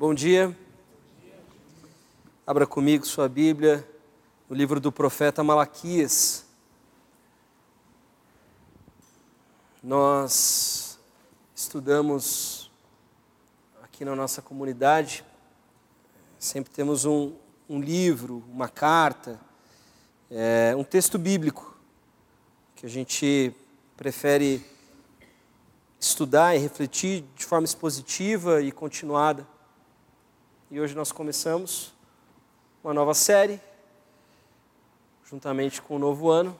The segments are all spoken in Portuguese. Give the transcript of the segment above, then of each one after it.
Bom dia. Abra comigo sua Bíblia no livro do profeta Malaquias. Nós estudamos aqui na nossa comunidade, sempre temos um, um livro, uma carta, é, um texto bíblico que a gente prefere estudar e refletir de forma expositiva e continuada. E hoje nós começamos uma nova série, juntamente com o novo ano.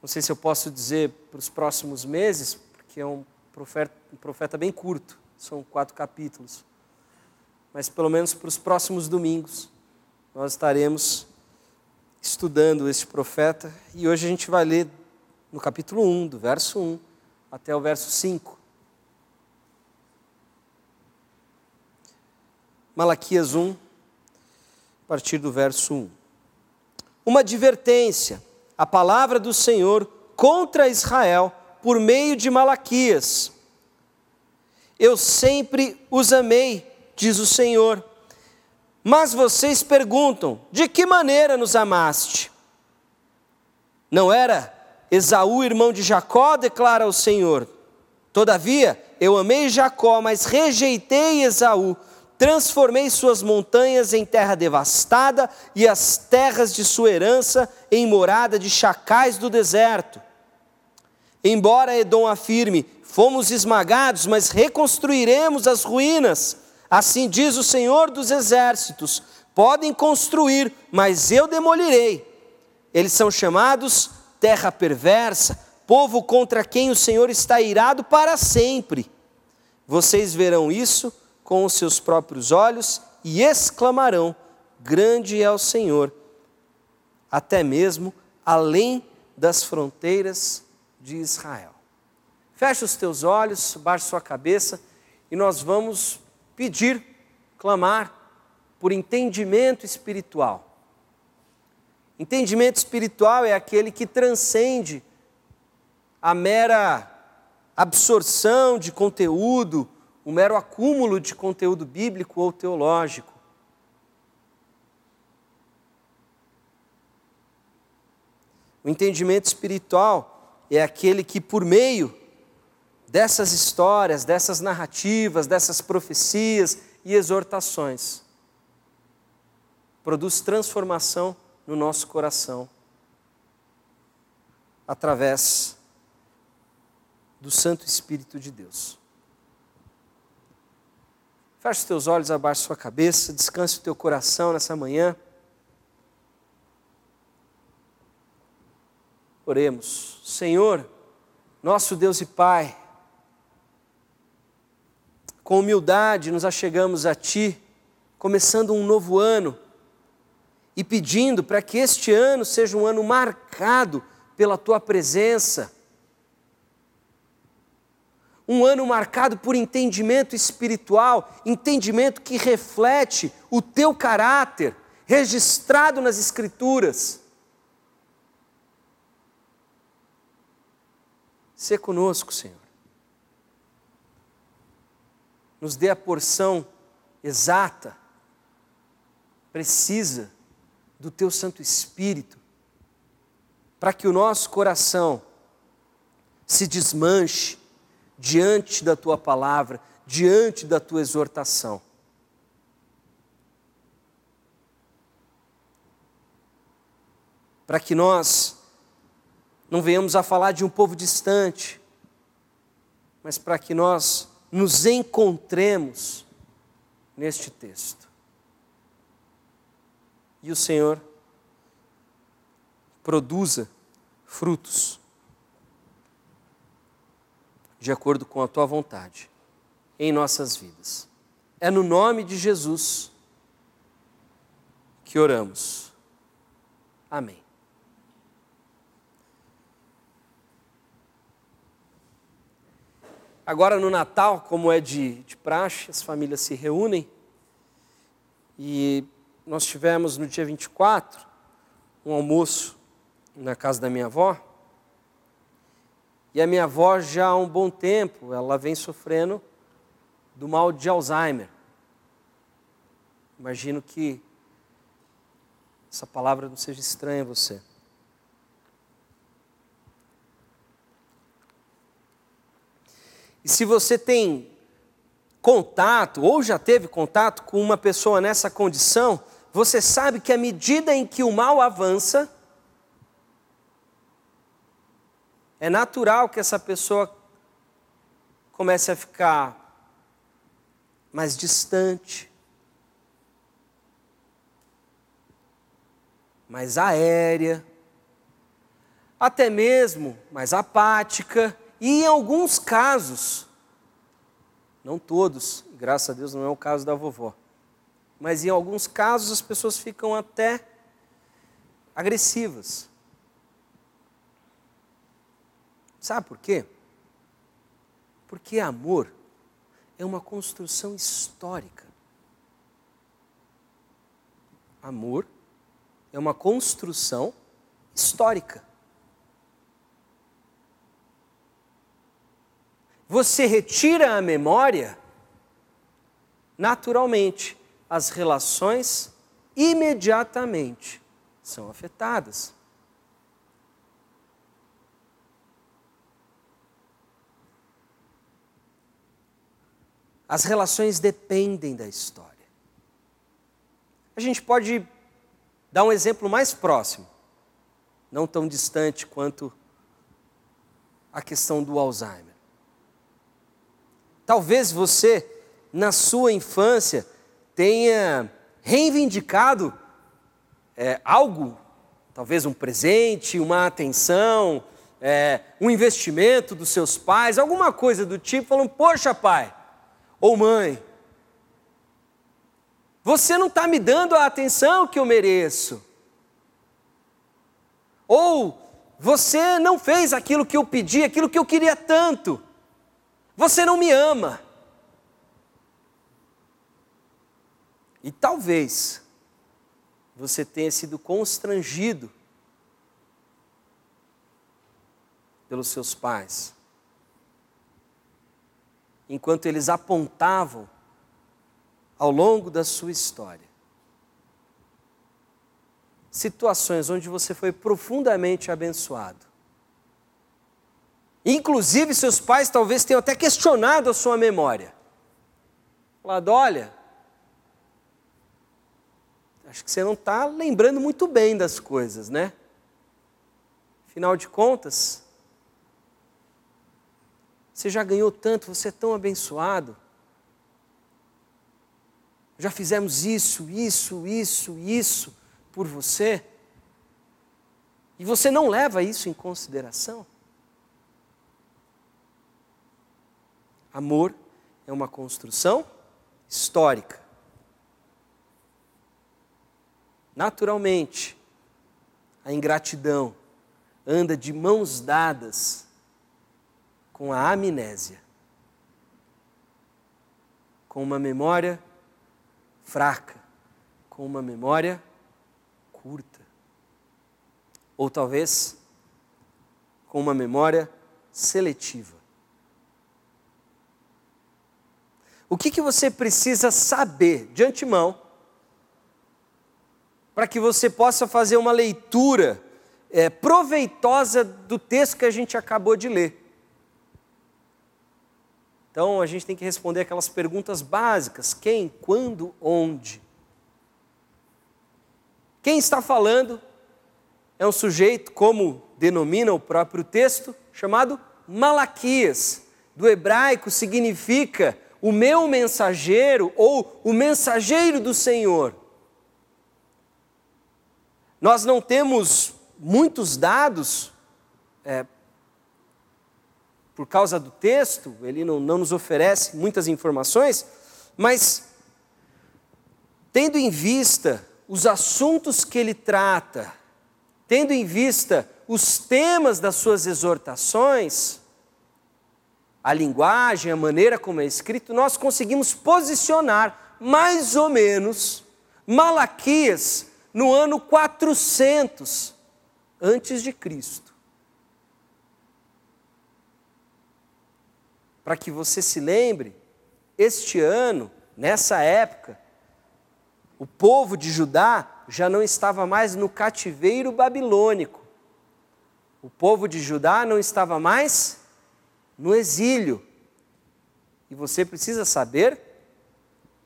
Não sei se eu posso dizer para os próximos meses, porque é um profeta, um profeta bem curto, são quatro capítulos. Mas pelo menos para os próximos domingos, nós estaremos estudando este profeta. E hoje a gente vai ler no capítulo 1, do verso 1 até o verso 5. Malaquias 1, a partir do verso 1. Uma advertência, a palavra do Senhor contra Israel por meio de Malaquias. Eu sempre os amei, diz o Senhor. Mas vocês perguntam: de que maneira nos amaste? Não era Esaú, irmão de Jacó, declara o Senhor. Todavia, eu amei Jacó, mas rejeitei Esaú transformei suas montanhas em terra devastada e as terras de sua herança em morada de chacais do deserto. Embora Edom afirme: fomos esmagados, mas reconstruiremos as ruínas. Assim diz o Senhor dos exércitos: podem construir, mas eu demolirei. Eles são chamados terra perversa, povo contra quem o Senhor está irado para sempre. Vocês verão isso com os seus próprios olhos e exclamarão: Grande é o Senhor, até mesmo além das fronteiras de Israel. Feche os teus olhos, baixe sua cabeça e nós vamos pedir, clamar por entendimento espiritual. Entendimento espiritual é aquele que transcende a mera absorção de conteúdo um mero acúmulo de conteúdo bíblico ou teológico. O entendimento espiritual é aquele que, por meio dessas histórias, dessas narrativas, dessas profecias e exortações, produz transformação no nosso coração através do Santo Espírito de Deus. Feche os teus olhos, abaixe sua cabeça, descanse o teu coração nessa manhã. Oremos. Senhor, nosso Deus e Pai, com humildade nos achegamos a Ti, começando um novo ano e pedindo para que este ano seja um ano marcado pela Tua presença um ano marcado por entendimento espiritual, entendimento que reflete o teu caráter, registrado nas Escrituras. Se conosco, Senhor. Nos dê a porção exata, precisa do Teu Santo Espírito, para que o nosso coração se desmanche diante da tua palavra, diante da tua exortação. Para que nós não venhamos a falar de um povo distante, mas para que nós nos encontremos neste texto. E o Senhor produza frutos de acordo com a tua vontade em nossas vidas. É no nome de Jesus que oramos. Amém. Agora no Natal, como é de, de praxe, as famílias se reúnem e nós tivemos no dia 24 um almoço na casa da minha avó. E a minha avó já há um bom tempo, ela vem sofrendo do mal de Alzheimer. Imagino que essa palavra não seja estranha a você. E se você tem contato, ou já teve contato com uma pessoa nessa condição, você sabe que à medida em que o mal avança, é natural que essa pessoa comece a ficar mais distante, mais aérea, até mesmo mais apática, e em alguns casos, não todos, graças a Deus não é o caso da vovó, mas em alguns casos as pessoas ficam até agressivas. Sabe por quê? Porque amor é uma construção histórica. Amor é uma construção histórica. Você retira a memória, naturalmente, as relações imediatamente são afetadas. As relações dependem da história. A gente pode dar um exemplo mais próximo, não tão distante quanto a questão do Alzheimer. Talvez você, na sua infância, tenha reivindicado é, algo, talvez um presente, uma atenção, é, um investimento dos seus pais, alguma coisa do tipo, falando: Poxa, pai, ou mãe, você não está me dando a atenção que eu mereço. Ou você não fez aquilo que eu pedi, aquilo que eu queria tanto. Você não me ama. E talvez você tenha sido constrangido pelos seus pais enquanto eles apontavam ao longo da sua história. Situações onde você foi profundamente abençoado. Inclusive, seus pais talvez tenham até questionado a sua memória. Falado, olha, acho que você não está lembrando muito bem das coisas, né? Afinal de contas, você já ganhou tanto, você é tão abençoado. Já fizemos isso, isso, isso, isso por você. E você não leva isso em consideração? Amor é uma construção histórica. Naturalmente, a ingratidão anda de mãos dadas com a amnésia, com uma memória fraca, com uma memória curta, ou talvez com uma memória seletiva. O que, que você precisa saber de antemão para que você possa fazer uma leitura é, proveitosa do texto que a gente acabou de ler? Então a gente tem que responder aquelas perguntas básicas: quem, quando, onde. Quem está falando é um sujeito, como denomina o próprio texto, chamado Malaquias. Do hebraico significa o meu mensageiro ou o mensageiro do Senhor. Nós não temos muitos dados é, por causa do texto, ele não, não nos oferece muitas informações, mas tendo em vista os assuntos que ele trata, tendo em vista os temas das suas exortações, a linguagem, a maneira como é escrito, nós conseguimos posicionar mais ou menos Malaquias no ano 400 antes de Cristo. Para que você se lembre, este ano, nessa época, o povo de Judá já não estava mais no cativeiro babilônico. O povo de Judá não estava mais no exílio. E você precisa saber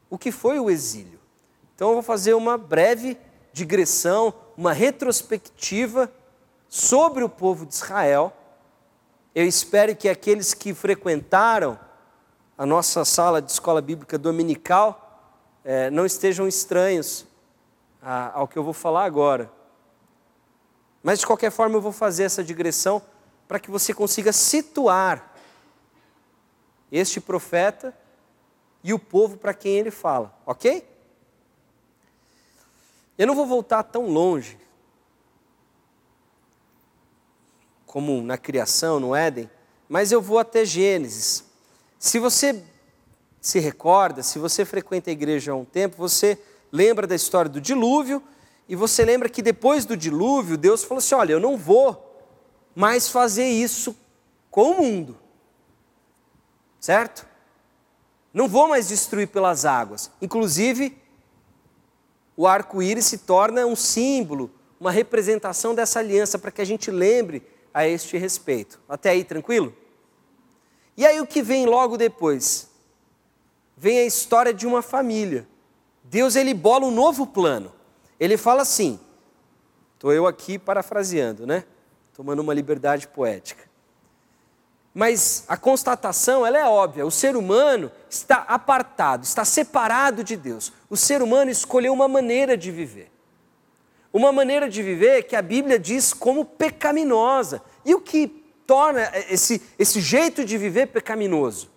o que foi o exílio. Então eu vou fazer uma breve digressão, uma retrospectiva sobre o povo de Israel. Eu espero que aqueles que frequentaram a nossa sala de escola bíblica dominical eh, não estejam estranhos a, ao que eu vou falar agora. Mas de qualquer forma eu vou fazer essa digressão para que você consiga situar este profeta e o povo para quem ele fala, ok? Eu não vou voltar tão longe como na criação, no Éden, mas eu vou até Gênesis. Se você se recorda, se você frequenta a igreja há um tempo, você lembra da história do dilúvio e você lembra que depois do dilúvio, Deus falou assim: Olha, eu não vou mais fazer isso com o mundo, certo? Não vou mais destruir pelas águas. Inclusive, o arco-íris se torna um símbolo, uma representação dessa aliança, para que a gente lembre a este respeito. Até aí, tranquilo? E aí o que vem logo depois? Vem a história de uma família. Deus ele bola um novo plano. Ele fala assim: estou eu aqui parafraseando, né? Tomando uma liberdade poética. Mas a constatação ela é óbvia: o ser humano está apartado, está separado de Deus. O ser humano escolheu uma maneira de viver. Uma maneira de viver que a Bíblia diz como pecaminosa. E o que torna esse, esse jeito de viver pecaminoso?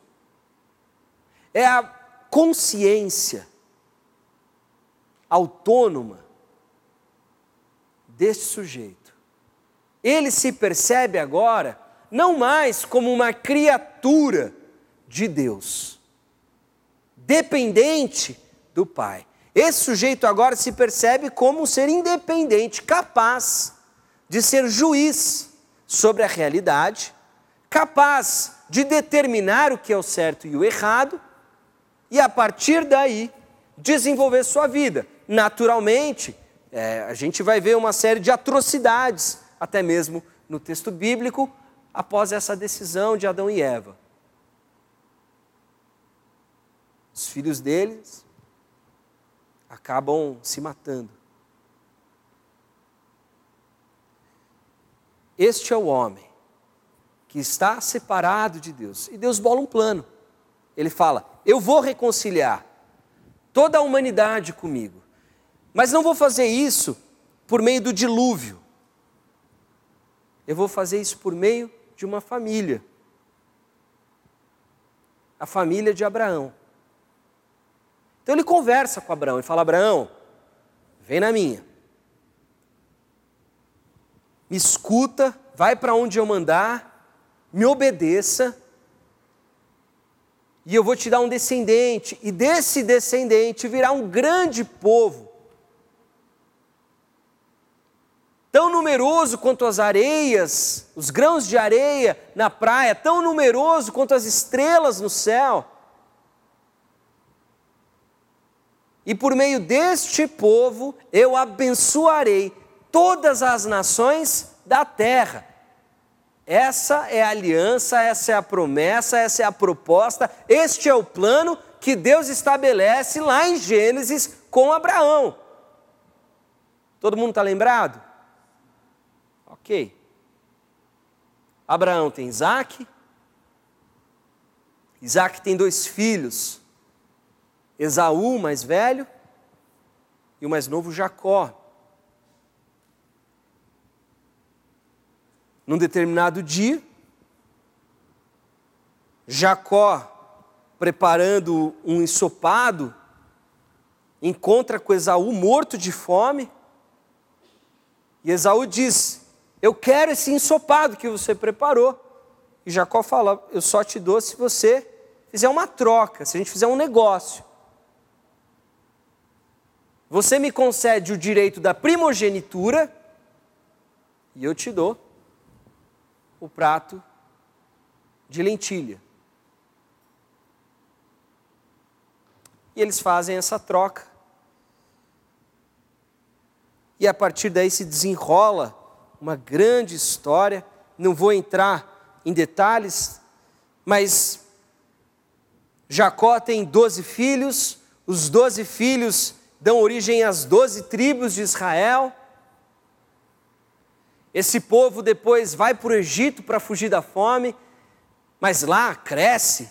É a consciência autônoma deste sujeito. Ele se percebe agora não mais como uma criatura de Deus, dependente do Pai. Esse sujeito agora se percebe como um ser independente, capaz de ser juiz sobre a realidade, capaz de determinar o que é o certo e o errado, e a partir daí desenvolver sua vida. Naturalmente, é, a gente vai ver uma série de atrocidades, até mesmo no texto bíblico, após essa decisão de Adão e Eva. Os filhos deles acabam se matando. Este é o homem que está separado de Deus. E Deus bola um plano. Ele fala: Eu vou reconciliar toda a humanidade comigo. Mas não vou fazer isso por meio do dilúvio. Eu vou fazer isso por meio de uma família. A família de Abraão. Então ele conversa com Abraão e fala: Abraão, vem na minha. Me escuta, vai para onde eu mandar, me obedeça, e eu vou te dar um descendente, e desse descendente virá um grande povo tão numeroso quanto as areias, os grãos de areia na praia, tão numeroso quanto as estrelas no céu. E por meio deste povo eu abençoarei todas as nações da terra. Essa é a aliança, essa é a promessa, essa é a proposta, este é o plano que Deus estabelece lá em Gênesis com Abraão. Todo mundo está lembrado? Ok. Abraão tem Isaac. Isaac tem dois filhos. Esaú, mais velho, e o mais novo Jacó. Num determinado dia, Jacó, preparando um ensopado, encontra com Esaú morto de fome, e Esaú diz: eu quero esse ensopado que você preparou. E Jacó fala: Eu só te dou se você fizer uma troca, se a gente fizer um negócio. Você me concede o direito da primogenitura e eu te dou o prato de lentilha. e eles fazem essa troca. E a partir daí se desenrola uma grande história. Não vou entrar em detalhes, mas Jacó tem doze filhos, os doze filhos dão origem às doze tribos de Israel. Esse povo depois vai para o Egito para fugir da fome, mas lá cresce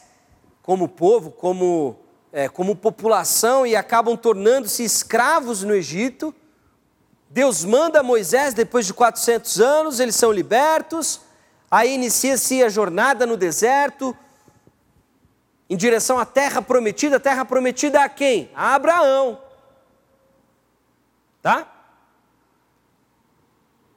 como povo, como, é, como população e acabam tornando-se escravos no Egito. Deus manda Moisés, depois de 400 anos, eles são libertos, aí inicia-se a jornada no deserto, em direção à terra prometida. Terra prometida a quem? A Abraão. Tá?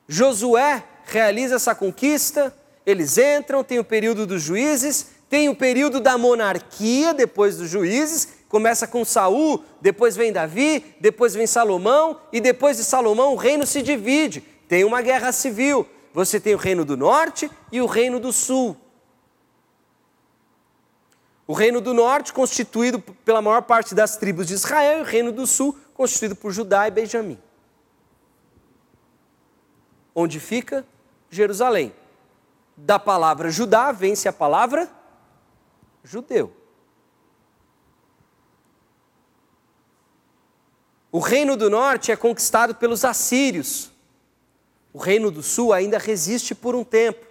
Josué realiza essa conquista, eles entram, tem o período dos juízes, tem o período da monarquia depois dos juízes, começa com Saul, depois vem Davi, depois vem Salomão, e depois de Salomão o reino se divide. Tem uma guerra civil. Você tem o reino do norte e o reino do sul. O reino do norte, constituído pela maior parte das tribos de Israel, e o reino do sul, constituído por Judá e Benjamim. Onde fica? Jerusalém. Da palavra Judá vence a palavra judeu. O reino do norte é conquistado pelos assírios. O reino do sul ainda resiste por um tempo.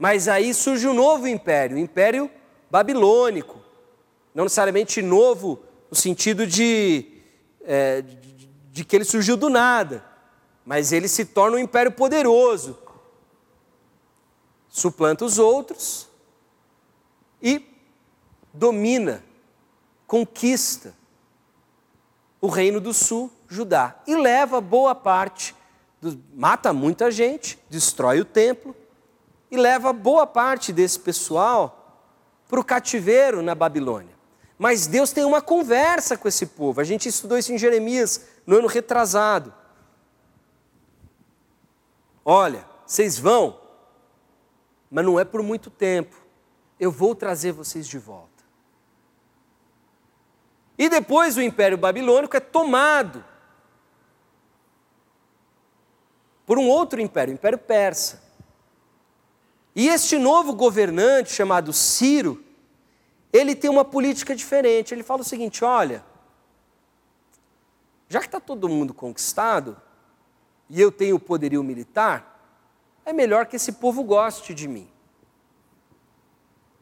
Mas aí surge um novo império, o império babilônico. Não necessariamente novo no sentido de, é, de, de que ele surgiu do nada, mas ele se torna um império poderoso. Suplanta os outros e domina, conquista o reino do sul, Judá, e leva boa parte, do, mata muita gente, destrói o templo, e leva boa parte desse pessoal para o cativeiro na Babilônia. Mas Deus tem uma conversa com esse povo. A gente estudou isso em Jeremias no ano retrasado. Olha, vocês vão, mas não é por muito tempo. Eu vou trazer vocês de volta. E depois o Império Babilônico é tomado por um outro império, o Império Persa. E este novo governante, chamado Ciro, ele tem uma política diferente. Ele fala o seguinte: olha, já que está todo mundo conquistado, e eu tenho o poderio militar, é melhor que esse povo goste de mim.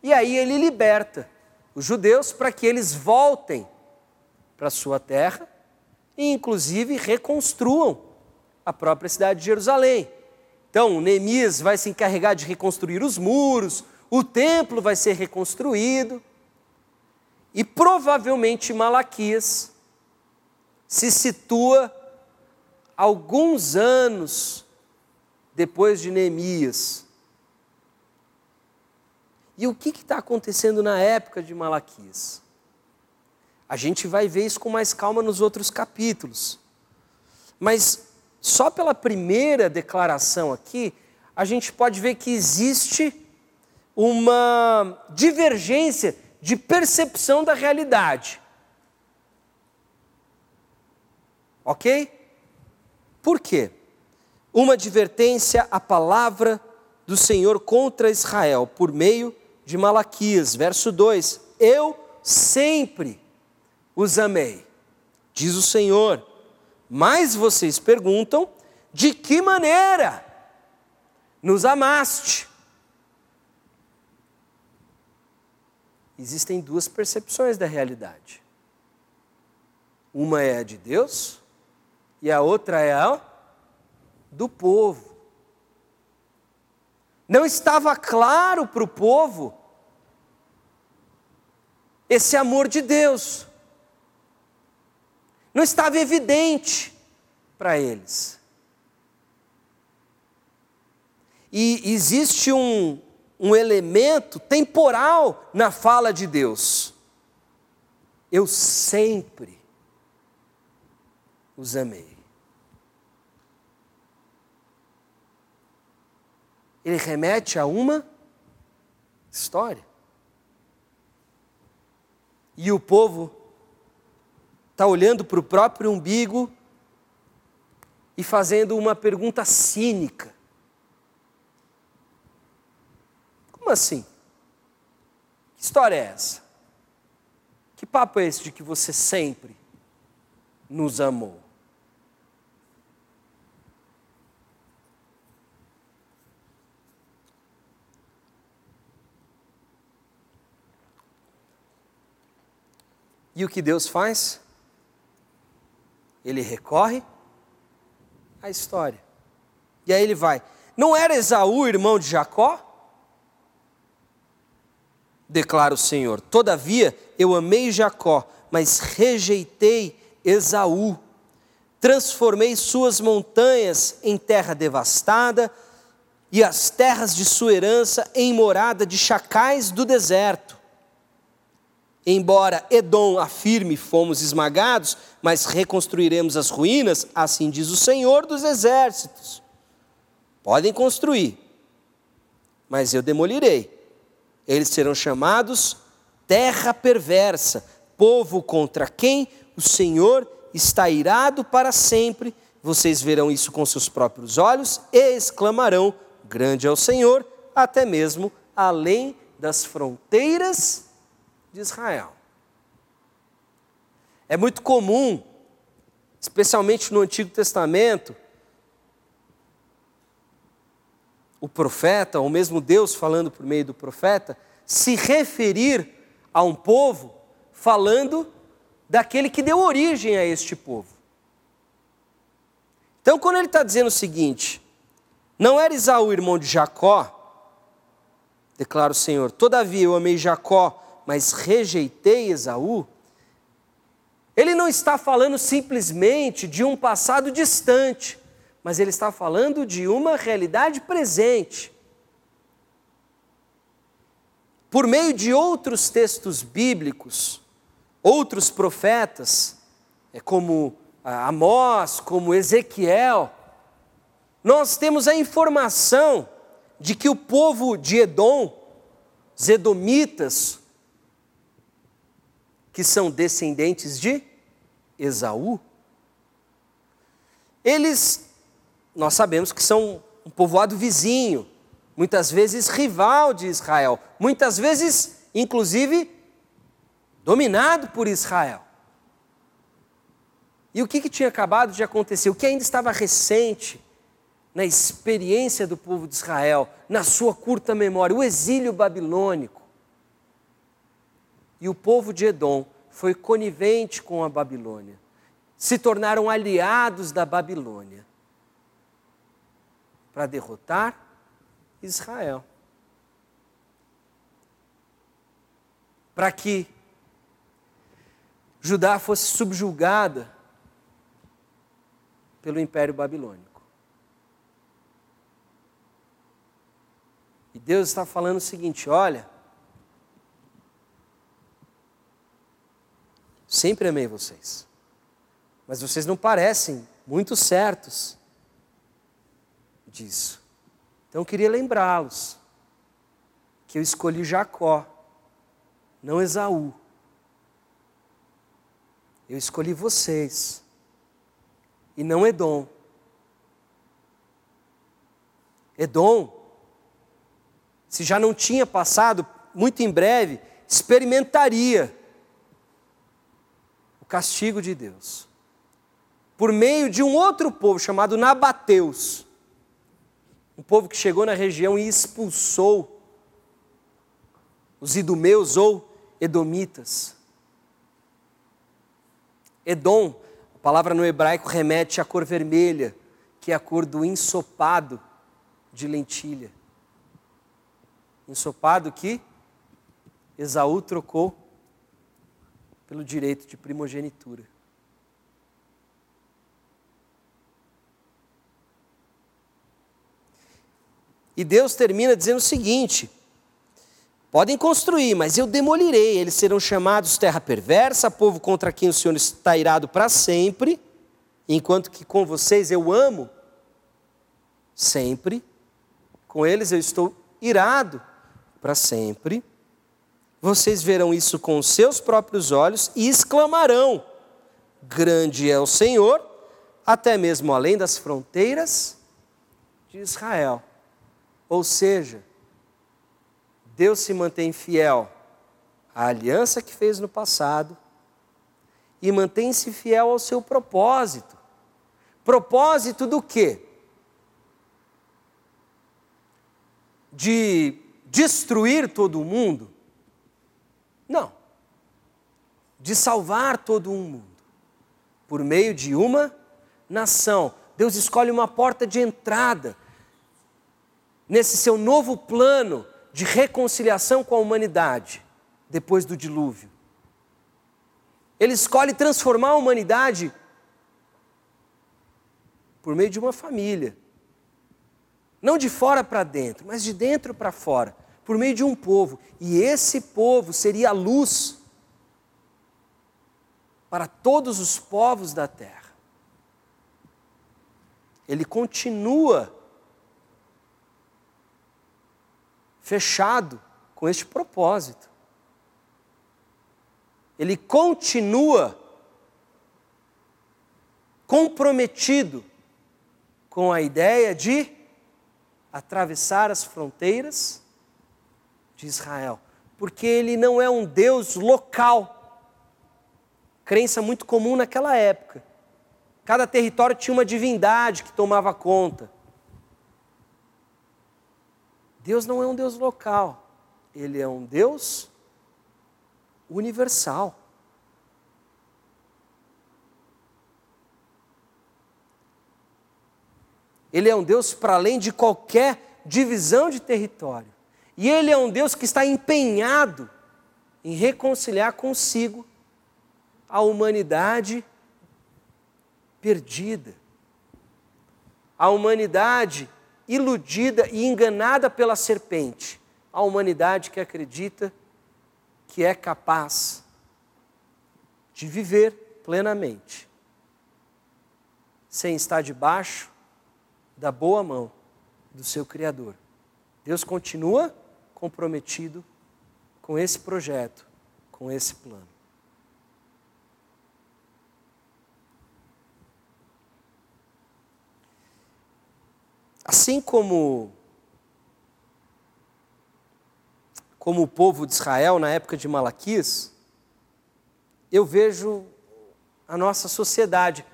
E aí ele liberta os judeus para que eles voltem para sua terra e, inclusive, reconstruam a própria cidade de Jerusalém. Então, Neemias vai se encarregar de reconstruir os muros, o templo vai ser reconstruído, e provavelmente Malaquias se situa alguns anos depois de Neemias. E o que está acontecendo na época de Malaquias? A gente vai ver isso com mais calma nos outros capítulos. Mas só pela primeira declaração aqui, a gente pode ver que existe uma divergência de percepção da realidade. Ok? Por quê? Uma advertência à palavra do Senhor contra Israel por meio de Malaquias, verso 2: Eu sempre os amei, diz o Senhor. Mas vocês perguntam: de que maneira nos amaste? Existem duas percepções da realidade. Uma é a de Deus e a outra é a do povo. Não estava claro para o povo esse amor de Deus não estava evidente para eles. E existe um, um elemento temporal na fala de Deus. Eu sempre os amei. Ele remete a uma história. e o povo está olhando para o próprio umbigo e fazendo uma pergunta cínica. Como assim? Que história é essa? Que papo é esse de que você sempre nos amou? E o que Deus faz? Ele recorre à história. E aí ele vai. Não era Esaú irmão de Jacó? Declara o Senhor. Todavia eu amei Jacó, mas rejeitei Esaú. Transformei suas montanhas em terra devastada e as terras de sua herança em morada de chacais do deserto. Embora Edom afirme fomos esmagados, mas reconstruiremos as ruínas, assim diz o Senhor dos exércitos. Podem construir, mas eu demolirei. Eles serão chamados terra perversa, povo contra quem o Senhor está irado para sempre. Vocês verão isso com seus próprios olhos e exclamarão: Grande é o Senhor, até mesmo além das fronteiras de Israel. É muito comum, especialmente no Antigo Testamento, o profeta, ou mesmo Deus falando por meio do profeta, se referir a um povo falando daquele que deu origem a este povo. Então, quando ele está dizendo o seguinte: Não era Isaú irmão de Jacó, declara o Senhor, todavia eu amei Jacó mas rejeitei Esaú, ele não está falando simplesmente de um passado distante, mas ele está falando de uma realidade presente. Por meio de outros textos bíblicos, outros profetas, é como Amós, como Ezequiel, nós temos a informação de que o povo de Edom, os edomitas, que são descendentes de Esaú, eles, nós sabemos que são um povoado vizinho, muitas vezes rival de Israel, muitas vezes, inclusive, dominado por Israel. E o que, que tinha acabado de acontecer? O que ainda estava recente na experiência do povo de Israel, na sua curta memória, o exílio babilônico e o povo de Edom foi conivente com a Babilônia. Se tornaram aliados da Babilônia para derrotar Israel. Para que Judá fosse subjugada pelo Império Babilônico. E Deus está falando o seguinte: olha, Sempre amei vocês. Mas vocês não parecem muito certos disso. Então eu queria lembrá-los que eu escolhi Jacó, não Esaú. Eu escolhi vocês e não Edom. Edom, se já não tinha passado, muito em breve, experimentaria castigo de Deus. Por meio de um outro povo chamado Nabateus, um povo que chegou na região e expulsou os idumeus ou edomitas. Edom, a palavra no hebraico remete à cor vermelha, que é a cor do ensopado de lentilha. Ensopado que Esaú trocou pelo direito de primogenitura. E Deus termina dizendo o seguinte: podem construir, mas eu demolirei, eles serão chamados terra perversa, povo contra quem o Senhor está irado para sempre, enquanto que com vocês eu amo sempre, com eles eu estou irado para sempre. Vocês verão isso com os seus próprios olhos e exclamarão: Grande é o Senhor, até mesmo além das fronteiras de Israel. Ou seja, Deus se mantém fiel à aliança que fez no passado e mantém-se fiel ao seu propósito. Propósito do quê? De destruir todo o mundo? Não. De salvar todo o mundo. Por meio de uma nação. Deus escolhe uma porta de entrada nesse seu novo plano de reconciliação com a humanidade depois do dilúvio. Ele escolhe transformar a humanidade por meio de uma família. Não de fora para dentro, mas de dentro para fora, por meio de um povo. E esse povo seria a luz para todos os povos da terra. Ele continua fechado com este propósito. Ele continua comprometido com a ideia de atravessar as fronteiras de Israel, porque ele não é um Deus local. Crença muito comum naquela época. Cada território tinha uma divindade que tomava conta. Deus não é um Deus local, ele é um Deus universal. Ele é um Deus para além de qualquer divisão de território. E ele é um Deus que está empenhado em reconciliar consigo a humanidade perdida. A humanidade iludida e enganada pela serpente, a humanidade que acredita que é capaz de viver plenamente, sem estar debaixo da boa mão do seu Criador. Deus continua comprometido com esse projeto, com esse plano. Assim como como o povo de Israel na época de Malaquias, eu vejo a nossa sociedade,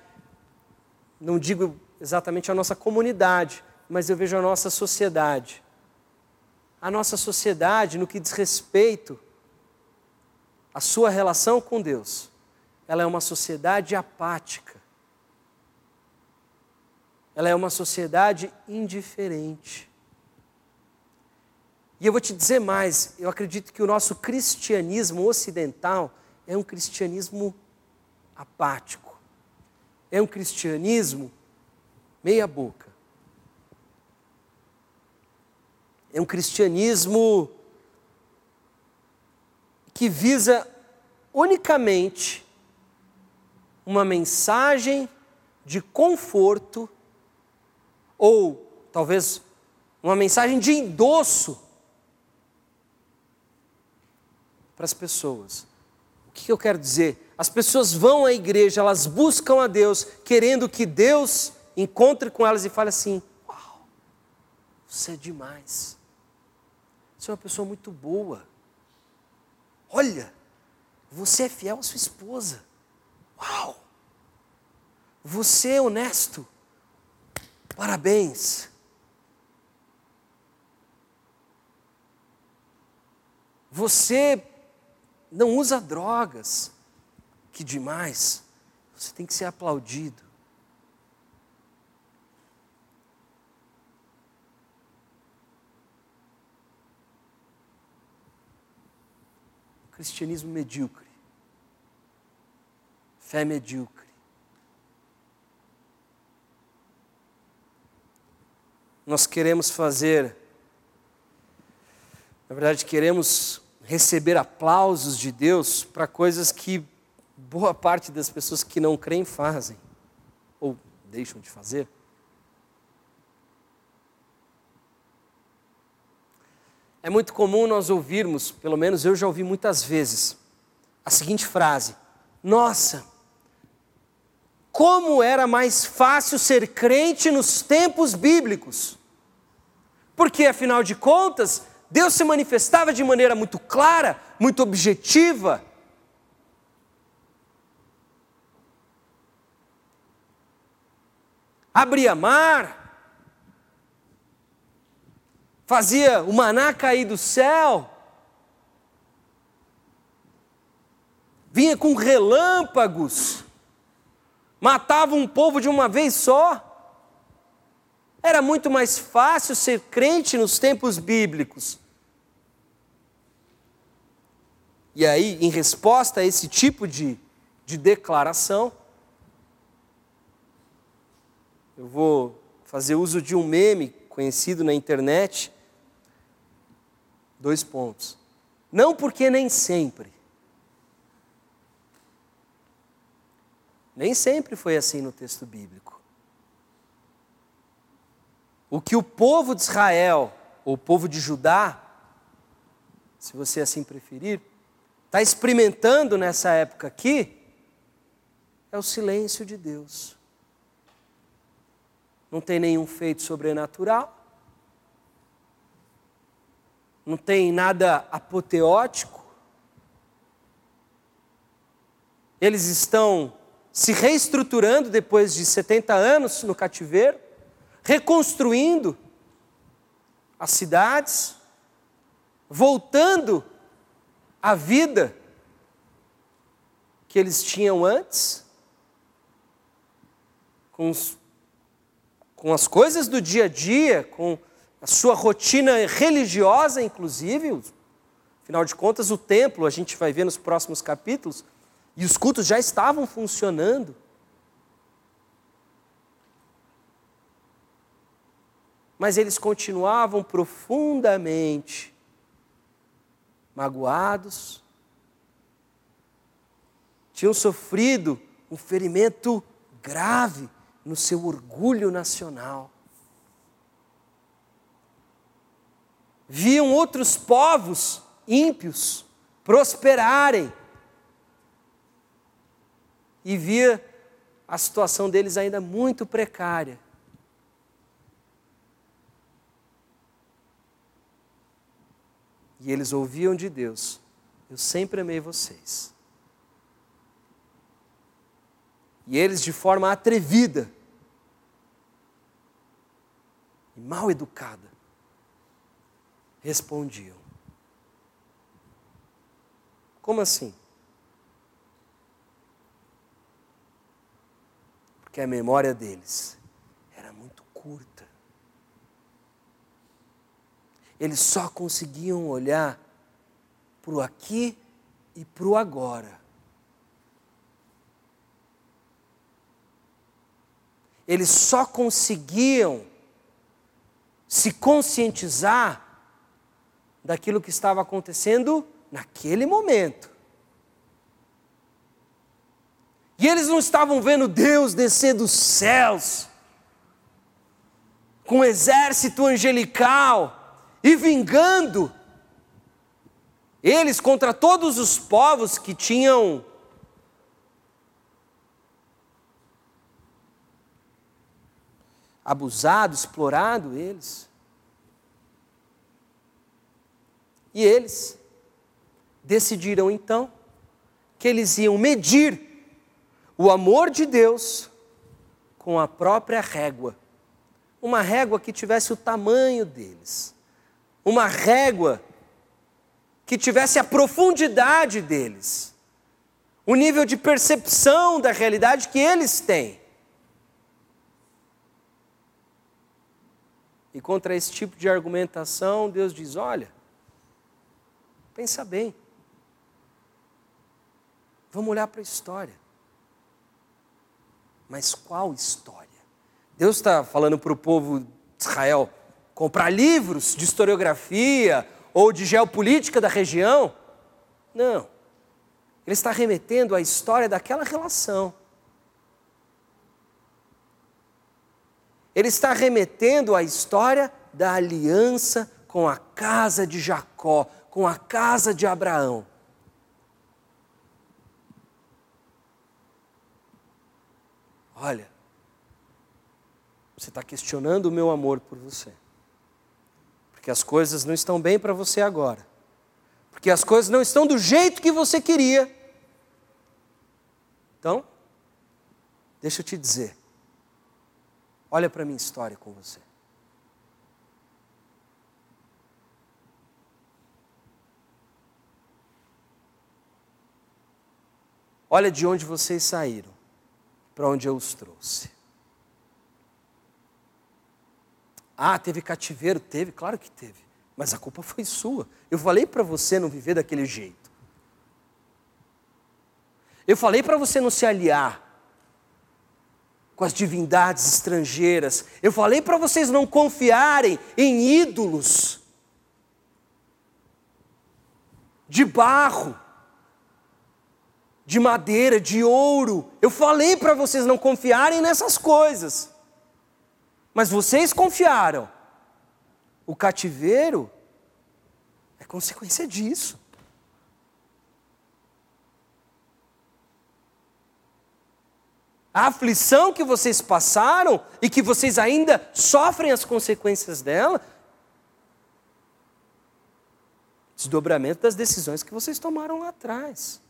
não digo exatamente a nossa comunidade, mas eu vejo a nossa sociedade. A nossa sociedade, no que diz respeito à sua relação com Deus, ela é uma sociedade apática ela é uma sociedade indiferente. E eu vou te dizer mais, eu acredito que o nosso cristianismo ocidental é um cristianismo apático. É um cristianismo meia boca. É um cristianismo que visa unicamente uma mensagem de conforto ou talvez uma mensagem de endosso para as pessoas. O que eu quero dizer? As pessoas vão à igreja, elas buscam a Deus, querendo que Deus encontre com elas e fale assim: Uau, você é demais. Você é uma pessoa muito boa. Olha, você é fiel à sua esposa. Uau! Você é honesto. Parabéns. Você não usa drogas. Que demais. Você tem que ser aplaudido. Cristianismo medíocre. Fé medíocre. nós queremos fazer, na verdade, queremos receber aplausos de Deus para coisas que boa parte das pessoas que não creem fazem, ou deixam de fazer. É muito comum nós ouvirmos, pelo menos eu já ouvi muitas vezes, a seguinte frase: Nossa, como era mais fácil ser crente nos tempos bíblicos. Porque, afinal de contas, Deus se manifestava de maneira muito clara, muito objetiva. Abria mar, fazia o maná cair do céu, vinha com relâmpagos, matava um povo de uma vez só. Era muito mais fácil ser crente nos tempos bíblicos. E aí, em resposta a esse tipo de, de declaração, eu vou fazer uso de um meme conhecido na internet. Dois pontos. Não porque nem sempre. Nem sempre foi assim no texto bíblico. O que o povo de Israel, ou o povo de Judá, se você assim preferir, está experimentando nessa época aqui, é o silêncio de Deus. Não tem nenhum feito sobrenatural, não tem nada apoteótico. Eles estão se reestruturando depois de 70 anos no cativeiro reconstruindo as cidades, voltando à vida que eles tinham antes, com, os, com as coisas do dia a dia, com a sua rotina religiosa, inclusive. Afinal de contas, o templo, a gente vai ver nos próximos capítulos, e os cultos já estavam funcionando. mas eles continuavam profundamente magoados, tinham sofrido um ferimento grave no seu orgulho nacional. Viam outros povos ímpios prosperarem e via a situação deles ainda muito precária. E eles ouviam de Deus: Eu sempre amei vocês. E eles, de forma atrevida e mal educada, respondiam: Como assim? Porque a memória deles era muito curta. eles só conseguiam olhar para o aqui e para o agora. Eles só conseguiam se conscientizar daquilo que estava acontecendo naquele momento. E eles não estavam vendo Deus descer dos céus com um exército angelical e vingando eles contra todos os povos que tinham abusado, explorado eles. E eles decidiram então que eles iam medir o amor de Deus com a própria régua. Uma régua que tivesse o tamanho deles uma régua que tivesse a profundidade deles, o nível de percepção da realidade que eles têm. E contra esse tipo de argumentação, Deus diz: olha, pensa bem, vamos olhar para a história. Mas qual história? Deus está falando para o povo de Israel: comprar livros de historiografia ou de geopolítica da região. Não. Ele está remetendo à história daquela relação. Ele está remetendo à história da aliança com a casa de Jacó, com a casa de Abraão. Olha, você está questionando o meu amor por você. Porque as coisas não estão bem para você agora. Porque as coisas não estão do jeito que você queria. Então, deixa eu te dizer. Olha para a minha história com você. Olha de onde vocês saíram, para onde eu os trouxe. Ah, teve cativeiro? Teve, claro que teve. Mas a culpa foi sua. Eu falei para você não viver daquele jeito. Eu falei para você não se aliar com as divindades estrangeiras. Eu falei para vocês não confiarem em ídolos de barro, de madeira, de ouro. Eu falei para vocês não confiarem nessas coisas. Mas vocês confiaram. O cativeiro é consequência disso. A aflição que vocês passaram e que vocês ainda sofrem as consequências dela, desdobramento das decisões que vocês tomaram lá atrás.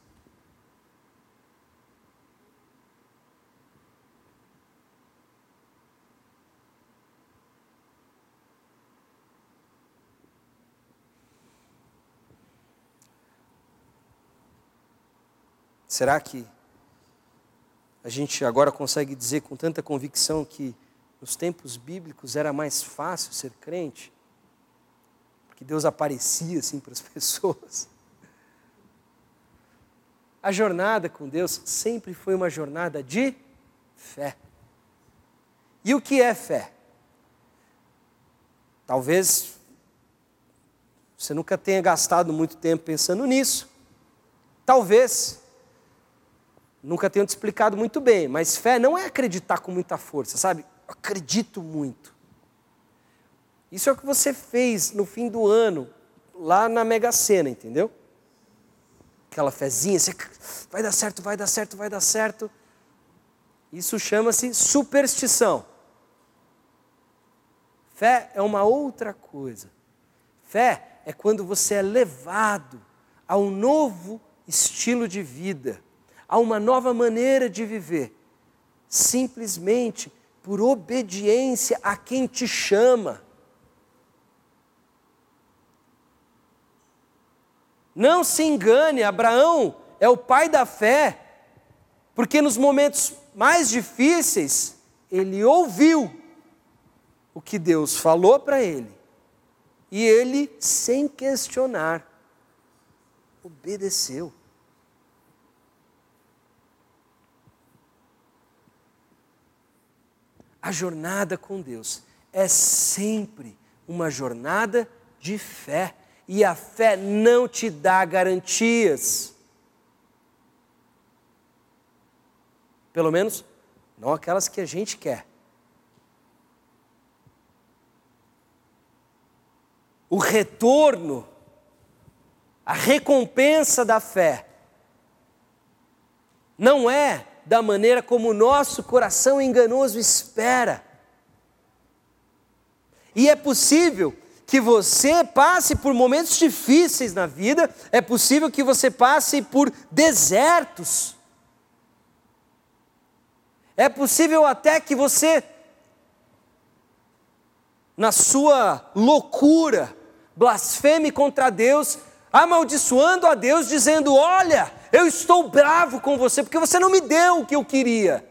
Será que a gente agora consegue dizer com tanta convicção que nos tempos bíblicos era mais fácil ser crente? Porque Deus aparecia assim para as pessoas. A jornada com Deus sempre foi uma jornada de fé. E o que é fé? Talvez você nunca tenha gastado muito tempo pensando nisso. Talvez Nunca tenho te explicado muito bem, mas fé não é acreditar com muita força, sabe? Acredito muito. Isso é o que você fez no fim do ano, lá na Mega Sena, entendeu? Aquela fezinha, você vai dar certo, vai dar certo, vai dar certo. Isso chama-se superstição. Fé é uma outra coisa. Fé é quando você é levado a um novo estilo de vida a uma nova maneira de viver, simplesmente por obediência a quem te chama. Não se engane, Abraão é o pai da fé, porque nos momentos mais difíceis, ele ouviu o que Deus falou para ele, e ele, sem questionar, obedeceu. A jornada com Deus é sempre uma jornada de fé. E a fé não te dá garantias. Pelo menos, não aquelas que a gente quer. O retorno, a recompensa da fé, não é da maneira como o nosso coração enganoso espera. E é possível que você passe por momentos difíceis na vida, é possível que você passe por desertos. É possível até que você, na sua loucura, blasfeme contra Deus, amaldiçoando a Deus, dizendo: Olha, eu estou bravo com você porque você não me deu o que eu queria.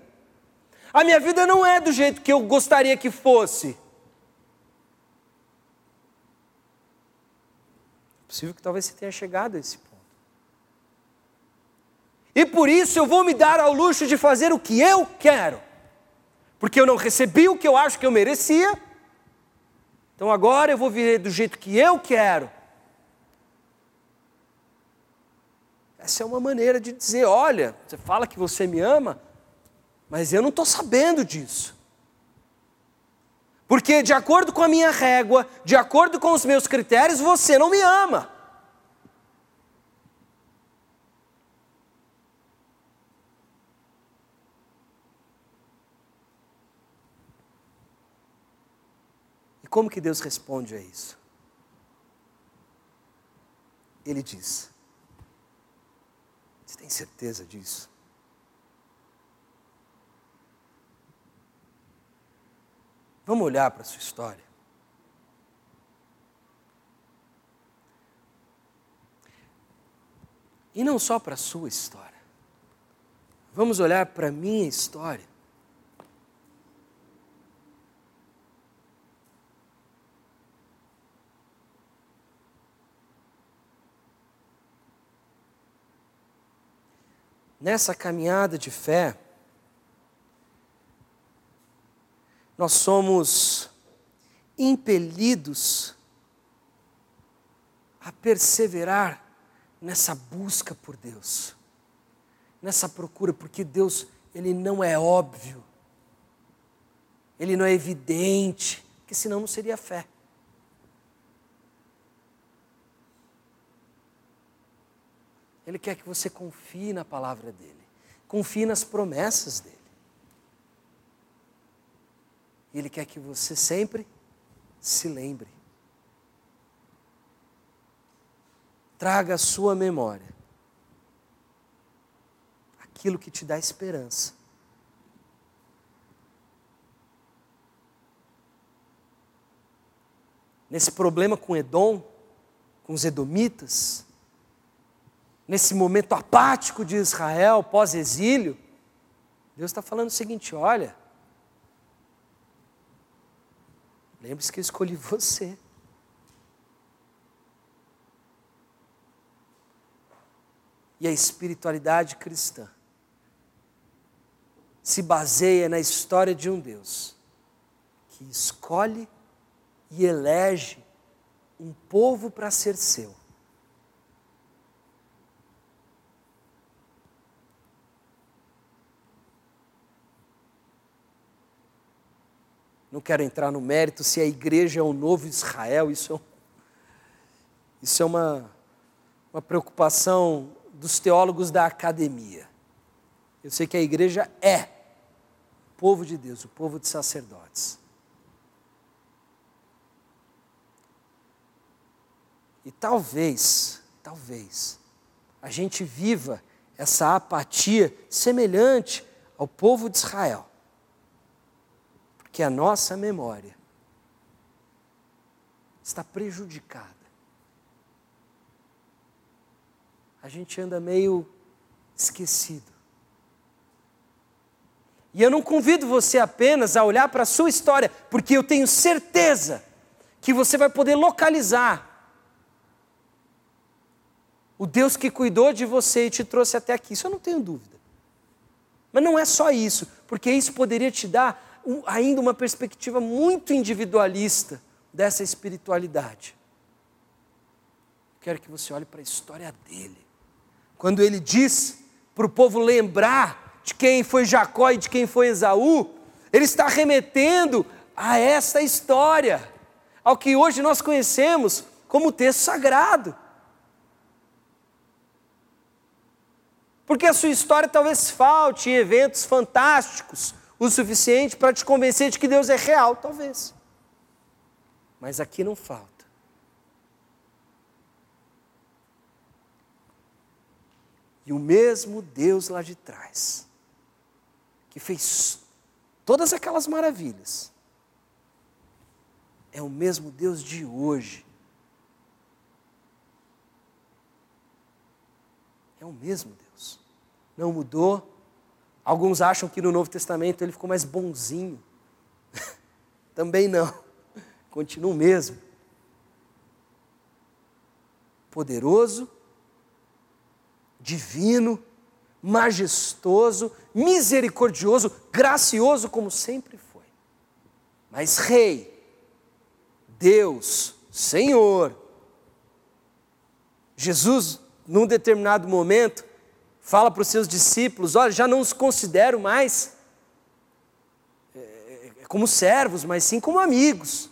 A minha vida não é do jeito que eu gostaria que fosse. É possível que talvez você tenha chegado a esse ponto. E por isso eu vou me dar ao luxo de fazer o que eu quero. Porque eu não recebi o que eu acho que eu merecia. Então agora eu vou viver do jeito que eu quero. Essa é uma maneira de dizer: olha, você fala que você me ama, mas eu não estou sabendo disso. Porque, de acordo com a minha régua, de acordo com os meus critérios, você não me ama. E como que Deus responde a isso? Ele diz: tem certeza disso? Vamos olhar para a sua história. E não só para a sua história. Vamos olhar para a minha história. Nessa caminhada de fé, nós somos impelidos a perseverar nessa busca por Deus, nessa procura, porque Deus, Ele não é óbvio, Ele não é evidente, porque senão não seria fé. Ele quer que você confie na palavra dEle, confie nas promessas dEle. E Ele quer que você sempre se lembre. Traga à sua memória aquilo que te dá esperança. Nesse problema com Edom, com os edomitas, nesse momento apático de Israel pós-exílio, Deus está falando o seguinte: olha, Lembre-se que eu escolhi você. E a espiritualidade cristã se baseia na história de um Deus que escolhe e elege um povo para ser seu. Não quero entrar no mérito se a igreja é o novo Israel, isso é, isso é uma, uma preocupação dos teólogos da academia. Eu sei que a igreja é o povo de Deus, o povo de sacerdotes. E talvez, talvez, a gente viva essa apatia semelhante ao povo de Israel que a nossa memória está prejudicada. A gente anda meio esquecido. E eu não convido você apenas a olhar para a sua história, porque eu tenho certeza que você vai poder localizar o Deus que cuidou de você e te trouxe até aqui. Isso eu não tenho dúvida. Mas não é só isso, porque isso poderia te dar ainda uma perspectiva muito individualista dessa espiritualidade. Quero que você olhe para a história dele. Quando ele diz para o povo lembrar de quem foi Jacó e de quem foi Esaú, ele está remetendo a essa história, ao que hoje nós conhecemos como texto sagrado. Porque a sua história talvez falte em eventos fantásticos, o suficiente para te convencer de que Deus é real, talvez. Mas aqui não falta. E o mesmo Deus lá de trás, que fez todas aquelas maravilhas, é o mesmo Deus de hoje. É o mesmo Deus. Não mudou, Alguns acham que no Novo Testamento ele ficou mais bonzinho. Também não. Continua o mesmo. Poderoso, divino, majestoso, misericordioso, gracioso como sempre foi. Mas Rei, Deus, Senhor. Jesus, num determinado momento, fala para os seus discípulos: olha, já não os considero mais é, é como servos, mas sim como amigos.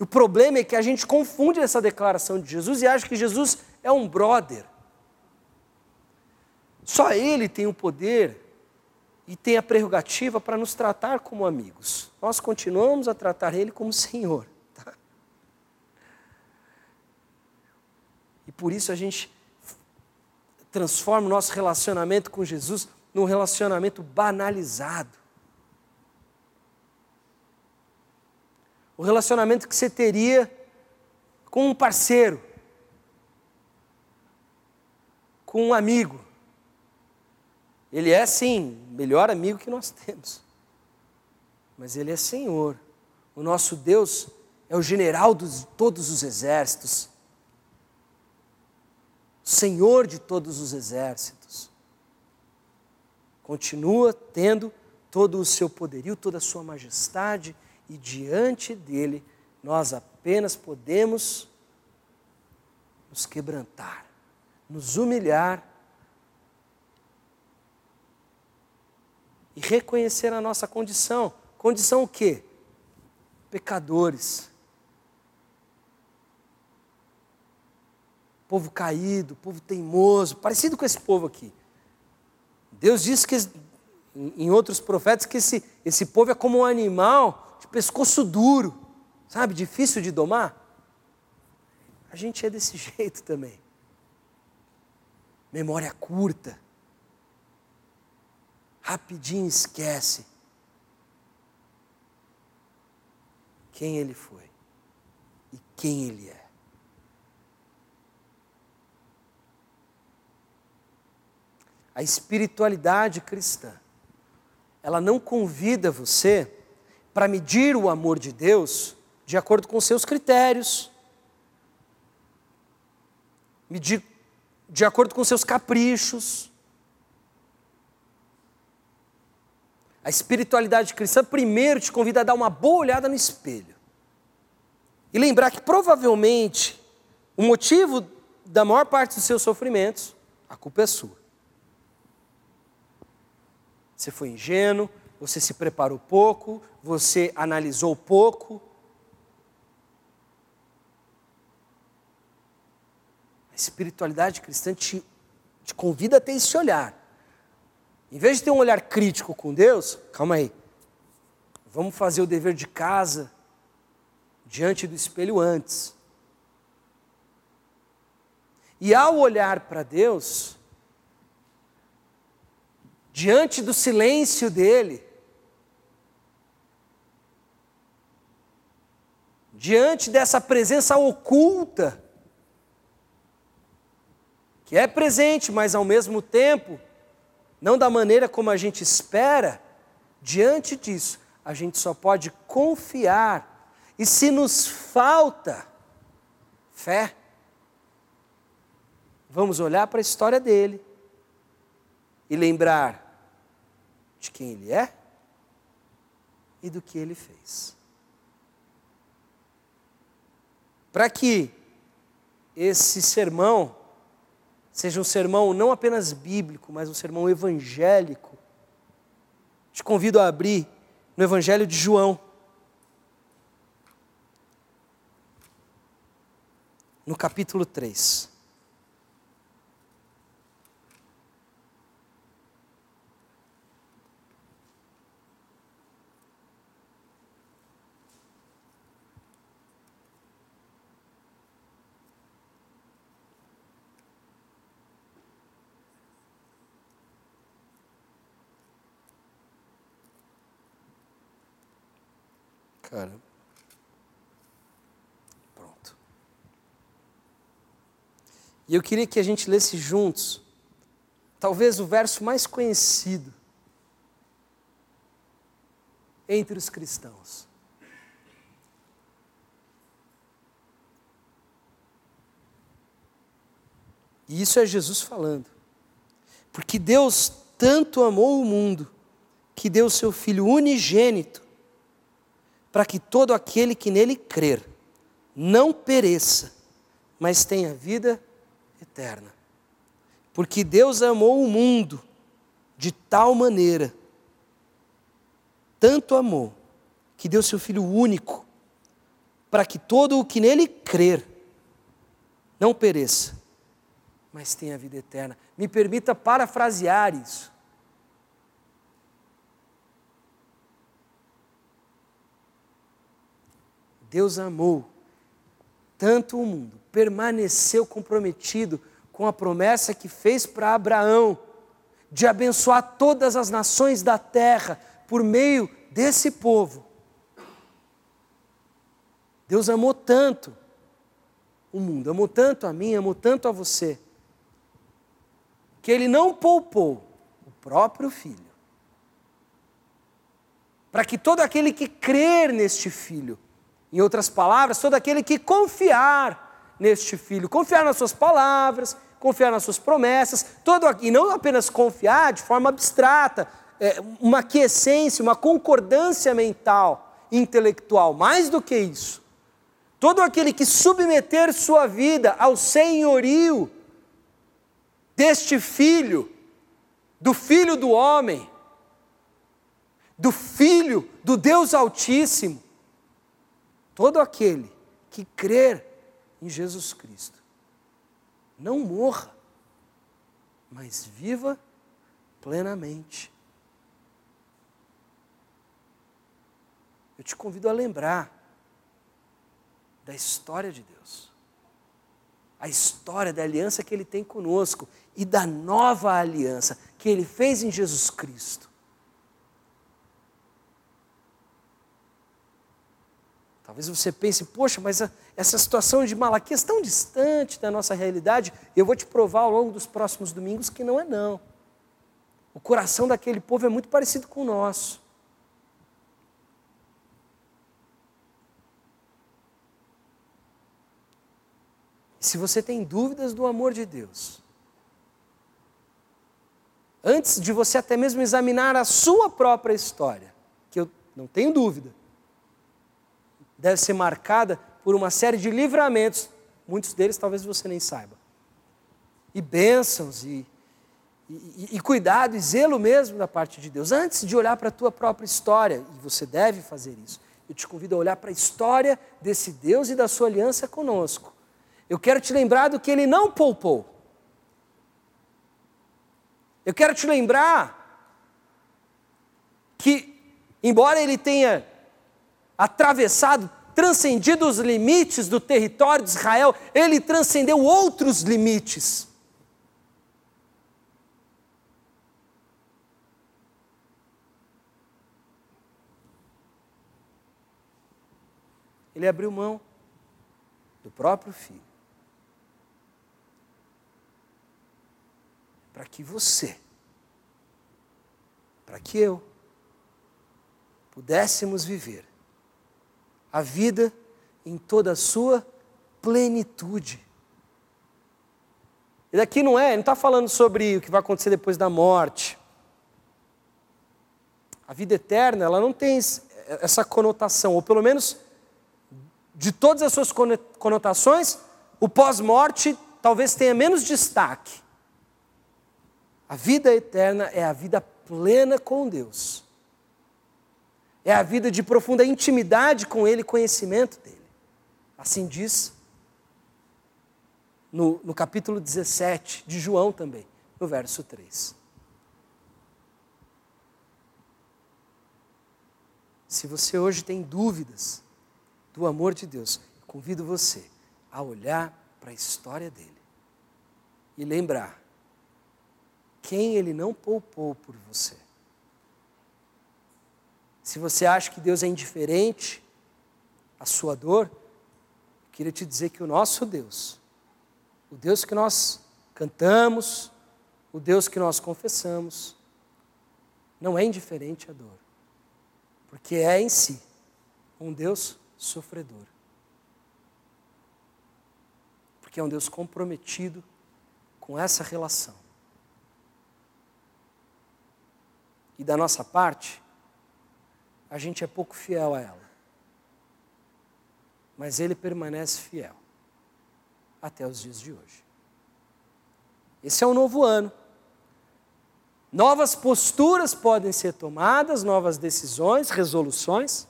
O problema é que a gente confunde essa declaração de Jesus e acha que Jesus é um brother. Só Ele tem o poder e tem a prerrogativa para nos tratar como amigos. Nós continuamos a tratar Ele como Senhor. Tá? E por isso a gente transforma o nosso relacionamento com Jesus num relacionamento banalizado. O relacionamento que você teria com um parceiro, com um amigo. Ele é, sim, o melhor amigo que nós temos. Mas Ele é Senhor. O nosso Deus é o general de todos os exércitos. Senhor de todos os exércitos. Continua tendo todo o seu poderio, toda a sua majestade e diante dele nós apenas podemos nos quebrantar, nos humilhar e reconhecer a nossa condição. Condição o quê? Pecadores. Povo caído, povo teimoso, parecido com esse povo aqui. Deus diz que em outros profetas que esse, esse povo é como um animal de pescoço duro, sabe, difícil de domar. A gente é desse jeito também. Memória curta. Rapidinho esquece quem ele foi e quem ele é. A espiritualidade cristã, ela não convida você para medir o amor de Deus de acordo com seus critérios, medir de acordo com seus caprichos. A espiritualidade cristã primeiro te convida a dar uma boa olhada no espelho e lembrar que provavelmente o motivo da maior parte dos seus sofrimentos, a culpa é sua. Você foi ingênuo, você se preparou pouco, você analisou pouco. A espiritualidade cristã te, te convida a ter esse olhar. Em vez de ter um olhar crítico com Deus, calma aí. Vamos fazer o dever de casa diante do espelho antes. E ao olhar para Deus, diante do silêncio dele, diante dessa presença oculta, que é presente, mas ao mesmo tempo, não da maneira como a gente espera, diante disso, a gente só pode confiar. E se nos falta fé, vamos olhar para a história dele e lembrar de quem ele é e do que ele fez. Para que esse sermão seja um sermão não apenas bíblico, mas um sermão evangélico, te convido a abrir no Evangelho de João. No capítulo 3. Cara. Pronto. E eu queria que a gente lesse juntos, talvez o verso mais conhecido entre os cristãos. E isso é Jesus falando. Porque Deus tanto amou o mundo que deu seu Filho unigênito para que todo aquele que nele crer não pereça, mas tenha vida eterna. Porque Deus amou o mundo de tal maneira, tanto amou, que deu seu Filho único, para que todo o que nele crer não pereça, mas tenha vida eterna. Me permita parafrasear isso. Deus amou tanto o mundo, permaneceu comprometido com a promessa que fez para Abraão de abençoar todas as nações da terra por meio desse povo. Deus amou tanto o mundo, amou tanto a mim, amou tanto a você, que Ele não poupou o próprio Filho, para que todo aquele que crer neste Filho, em outras palavras, todo aquele que confiar neste Filho, confiar nas Suas palavras, confiar nas Suas promessas, todo, e não apenas confiar de forma abstrata, é, uma quiescência, uma concordância mental, intelectual, mais do que isso. Todo aquele que submeter sua vida ao senhorio deste filho, do filho do homem, do filho do Deus Altíssimo, todo aquele que crer em Jesus Cristo, não morra, mas viva plenamente. Eu te convido a lembrar da história de Deus, a história da aliança que Ele tem conosco e da nova aliança que Ele fez em Jesus Cristo. Talvez você pense, poxa, mas essa situação de Malaquias tão distante da nossa realidade, eu vou te provar ao longo dos próximos domingos que não é não. O coração daquele povo é muito parecido com o nosso. Se você tem dúvidas do amor de Deus, antes de você até mesmo examinar a sua própria história, que eu não tenho dúvida, deve ser marcada por uma série de livramentos, muitos deles talvez você nem saiba, e bênçãos, e, e, e cuidado, e zelo mesmo da parte de Deus, antes de olhar para a tua própria história, e você deve fazer isso, eu te convido a olhar para a história desse Deus e da sua aliança conosco. Eu quero te lembrar do que ele não poupou. Eu quero te lembrar que, embora ele tenha atravessado, transcendido os limites do território de Israel, ele transcendeu outros limites. Ele abriu mão do próprio filho para que você, para que eu, pudéssemos viver a vida em toda a sua plenitude. E daqui não é, não está falando sobre o que vai acontecer depois da morte. A vida eterna, ela não tem essa conotação, ou pelo menos de todas as suas conotações, o pós-morte talvez tenha menos destaque. A vida eterna é a vida plena com Deus. É a vida de profunda intimidade com Ele, conhecimento dEle. Assim diz no, no capítulo 17 de João também, no verso 3. Se você hoje tem dúvidas do amor de Deus, convido você a olhar para a história dele e lembrar quem Ele não poupou por você. Se você acha que Deus é indiferente à sua dor, queria te dizer que o nosso Deus, o Deus que nós cantamos, o Deus que nós confessamos, não é indiferente à dor, porque é em si um Deus sofredor. Porque é um Deus comprometido com essa relação. e da nossa parte, a gente é pouco fiel a ela. Mas ele permanece fiel até os dias de hoje. Esse é um novo ano. Novas posturas podem ser tomadas, novas decisões, resoluções.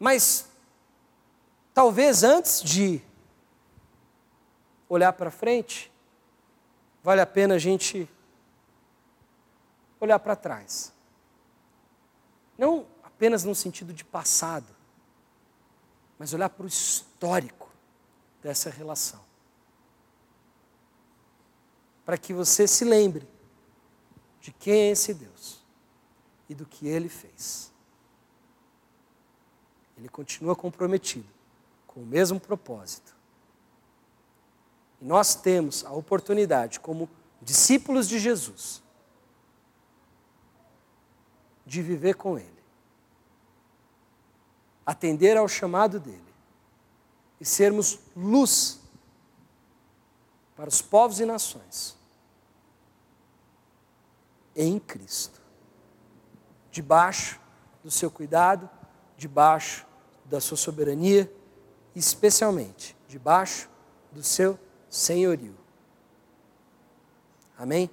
Mas talvez antes de olhar para frente, vale a pena a gente olhar para trás. Não apenas no sentido de passado, mas olhar para o histórico dessa relação para que você se lembre de quem é esse Deus e do que ele fez. Ele continua comprometido com o mesmo propósito. E nós temos a oportunidade, como discípulos de Jesus, de viver com Ele, atender ao chamado dele e sermos luz para os povos e nações em Cristo, debaixo do seu cuidado, debaixo da sua soberania, especialmente debaixo do seu senhorio. Amém?